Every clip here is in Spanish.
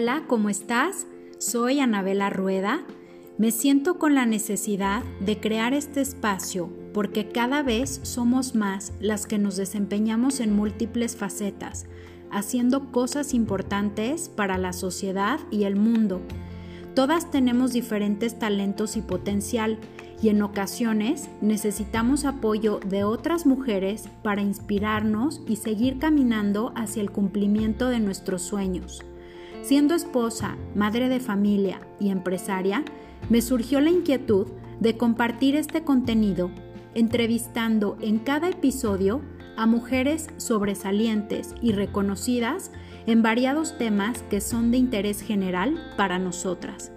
Hola, ¿cómo estás? Soy Anabela Rueda. Me siento con la necesidad de crear este espacio porque cada vez somos más las que nos desempeñamos en múltiples facetas, haciendo cosas importantes para la sociedad y el mundo. Todas tenemos diferentes talentos y potencial y en ocasiones necesitamos apoyo de otras mujeres para inspirarnos y seguir caminando hacia el cumplimiento de nuestros sueños. Siendo esposa, madre de familia y empresaria, me surgió la inquietud de compartir este contenido entrevistando en cada episodio a mujeres sobresalientes y reconocidas en variados temas que son de interés general para nosotras.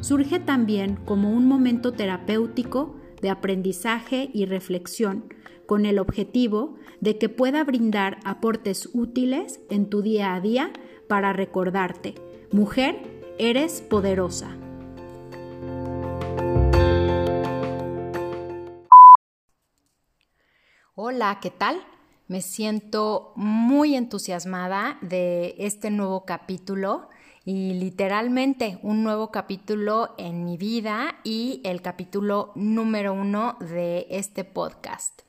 Surge también como un momento terapéutico de aprendizaje y reflexión, con el objetivo de que pueda brindar aportes útiles en tu día a día para recordarte, mujer, eres poderosa. Hola, ¿qué tal? Me siento muy entusiasmada de este nuevo capítulo y literalmente un nuevo capítulo en mi vida y el capítulo número uno de este podcast.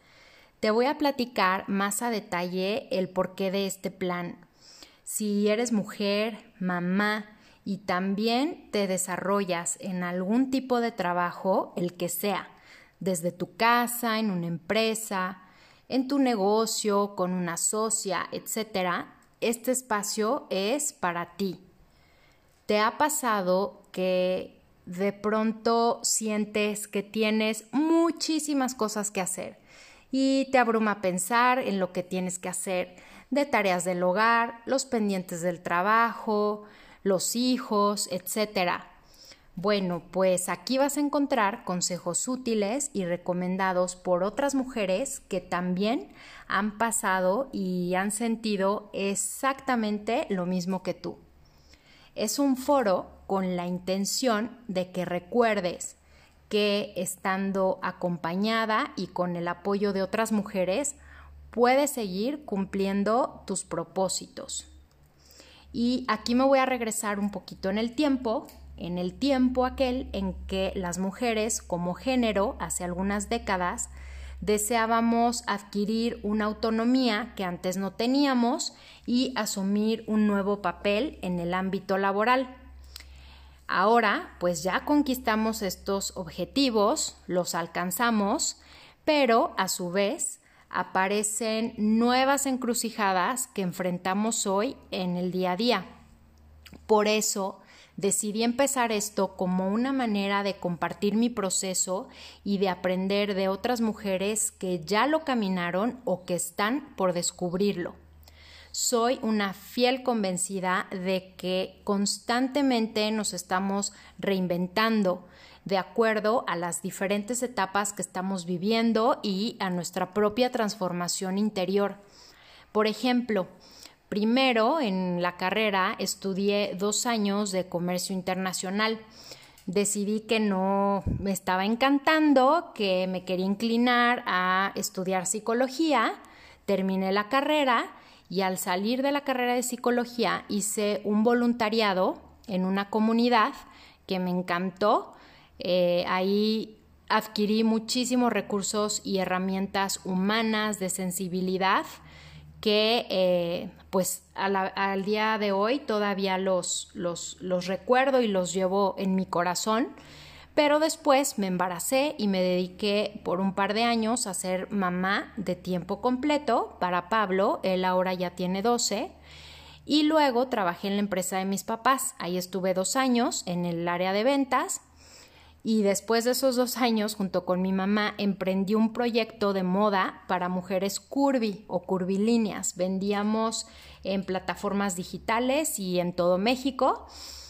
Te voy a platicar más a detalle el porqué de este plan. Si eres mujer, mamá y también te desarrollas en algún tipo de trabajo, el que sea, desde tu casa, en una empresa, en tu negocio, con una socia, etc., este espacio es para ti ¿Te ha pasado que de pronto sientes que tienes muchísimas cosas que hacer y te abruma pensar en lo que tienes que hacer de tareas del hogar, los pendientes del trabajo, los hijos, etc. Bueno, pues aquí vas a encontrar consejos útiles y recomendados por otras mujeres que también han pasado y han sentido exactamente lo mismo que tú. Es un foro con la intención de que recuerdes que estando acompañada y con el apoyo de otras mujeres, puedes seguir cumpliendo tus propósitos. Y aquí me voy a regresar un poquito en el tiempo, en el tiempo aquel en que las mujeres como género, hace algunas décadas, deseábamos adquirir una autonomía que antes no teníamos y asumir un nuevo papel en el ámbito laboral. Ahora, pues ya conquistamos estos objetivos, los alcanzamos, pero a su vez aparecen nuevas encrucijadas que enfrentamos hoy en el día a día. Por eso, decidí empezar esto como una manera de compartir mi proceso y de aprender de otras mujeres que ya lo caminaron o que están por descubrirlo. Soy una fiel convencida de que constantemente nos estamos reinventando de acuerdo a las diferentes etapas que estamos viviendo y a nuestra propia transformación interior. Por ejemplo, Primero, en la carrera, estudié dos años de comercio internacional. Decidí que no me estaba encantando, que me quería inclinar a estudiar psicología. Terminé la carrera y al salir de la carrera de psicología hice un voluntariado en una comunidad que me encantó. Eh, ahí adquirí muchísimos recursos y herramientas humanas de sensibilidad que eh, pues al día de hoy todavía los, los, los recuerdo y los llevo en mi corazón. Pero después me embaracé y me dediqué por un par de años a ser mamá de tiempo completo para Pablo, él ahora ya tiene 12. Y luego trabajé en la empresa de mis papás, ahí estuve dos años en el área de ventas y después de esos dos años, junto con mi mamá, emprendí un proyecto de moda para mujeres curvy o curvilíneas. Vendíamos en plataformas digitales y en todo México.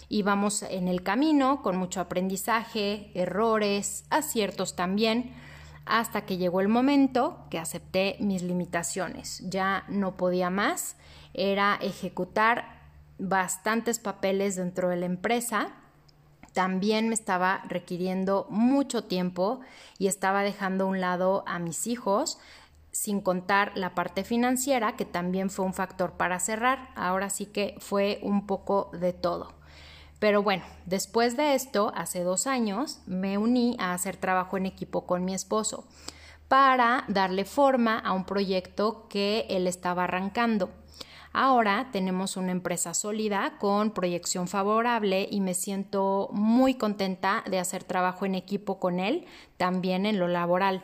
Íbamos en el camino con mucho aprendizaje, errores, aciertos también, hasta que llegó el momento que acepté mis limitaciones. Ya no podía más, era ejecutar bastantes papeles dentro de la empresa también me estaba requiriendo mucho tiempo y estaba dejando a un lado a mis hijos, sin contar la parte financiera, que también fue un factor para cerrar. Ahora sí que fue un poco de todo. Pero bueno, después de esto, hace dos años, me uní a hacer trabajo en equipo con mi esposo para darle forma a un proyecto que él estaba arrancando. Ahora tenemos una empresa sólida con proyección favorable y me siento muy contenta de hacer trabajo en equipo con él, también en lo laboral.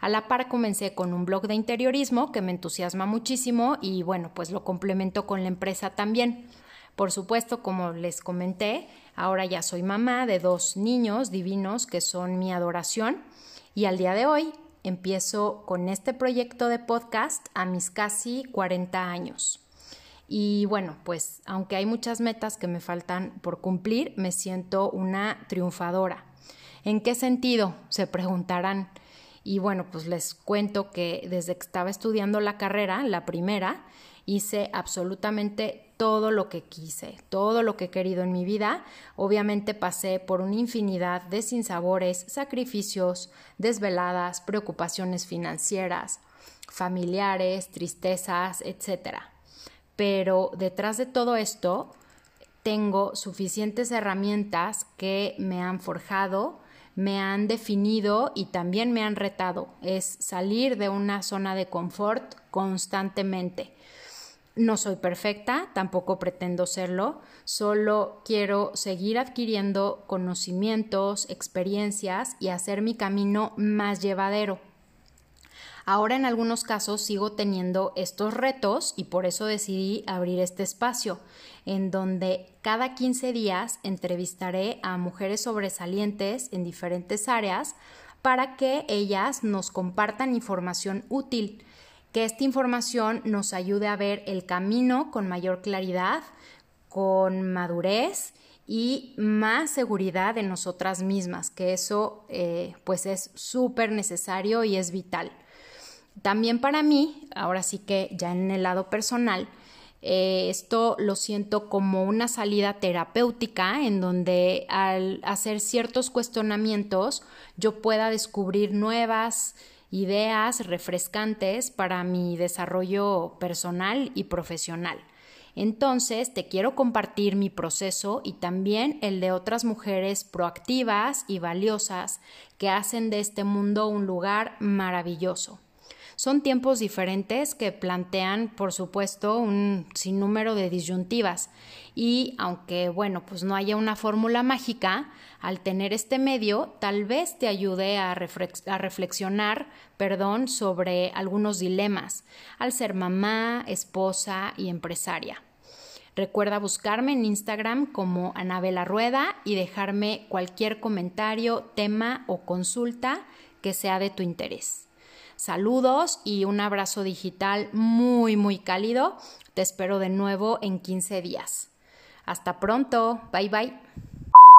A la par comencé con un blog de interiorismo que me entusiasma muchísimo y bueno, pues lo complemento con la empresa también. Por supuesto, como les comenté, ahora ya soy mamá de dos niños divinos que son mi adoración y al día de hoy empiezo con este proyecto de podcast a mis casi 40 años. Y bueno, pues aunque hay muchas metas que me faltan por cumplir, me siento una triunfadora. ¿En qué sentido? Se preguntarán. Y bueno, pues les cuento que desde que estaba estudiando la carrera, la primera, hice absolutamente todo lo que quise, todo lo que he querido en mi vida. Obviamente pasé por una infinidad de sinsabores, sacrificios, desveladas, preocupaciones financieras, familiares, tristezas, etc. Pero detrás de todo esto tengo suficientes herramientas que me han forjado, me han definido y también me han retado. Es salir de una zona de confort constantemente. No soy perfecta, tampoco pretendo serlo, solo quiero seguir adquiriendo conocimientos, experiencias y hacer mi camino más llevadero. Ahora en algunos casos sigo teniendo estos retos y por eso decidí abrir este espacio, en donde cada 15 días entrevistaré a mujeres sobresalientes en diferentes áreas para que ellas nos compartan información útil que esta información nos ayude a ver el camino con mayor claridad, con madurez y más seguridad en nosotras mismas, que eso eh, pues es súper necesario y es vital. También para mí, ahora sí que ya en el lado personal, eh, esto lo siento como una salida terapéutica en donde al hacer ciertos cuestionamientos yo pueda descubrir nuevas ideas refrescantes para mi desarrollo personal y profesional. Entonces, te quiero compartir mi proceso y también el de otras mujeres proactivas y valiosas que hacen de este mundo un lugar maravilloso. Son tiempos diferentes que plantean, por supuesto, un sinnúmero de disyuntivas y aunque, bueno, pues no haya una fórmula mágica, al tener este medio tal vez te ayude a, a reflexionar, perdón, sobre algunos dilemas al ser mamá, esposa y empresaria. Recuerda buscarme en Instagram como Anabela Rueda y dejarme cualquier comentario, tema o consulta que sea de tu interés. Saludos y un abrazo digital muy, muy cálido. Te espero de nuevo en 15 días. Hasta pronto. Bye bye.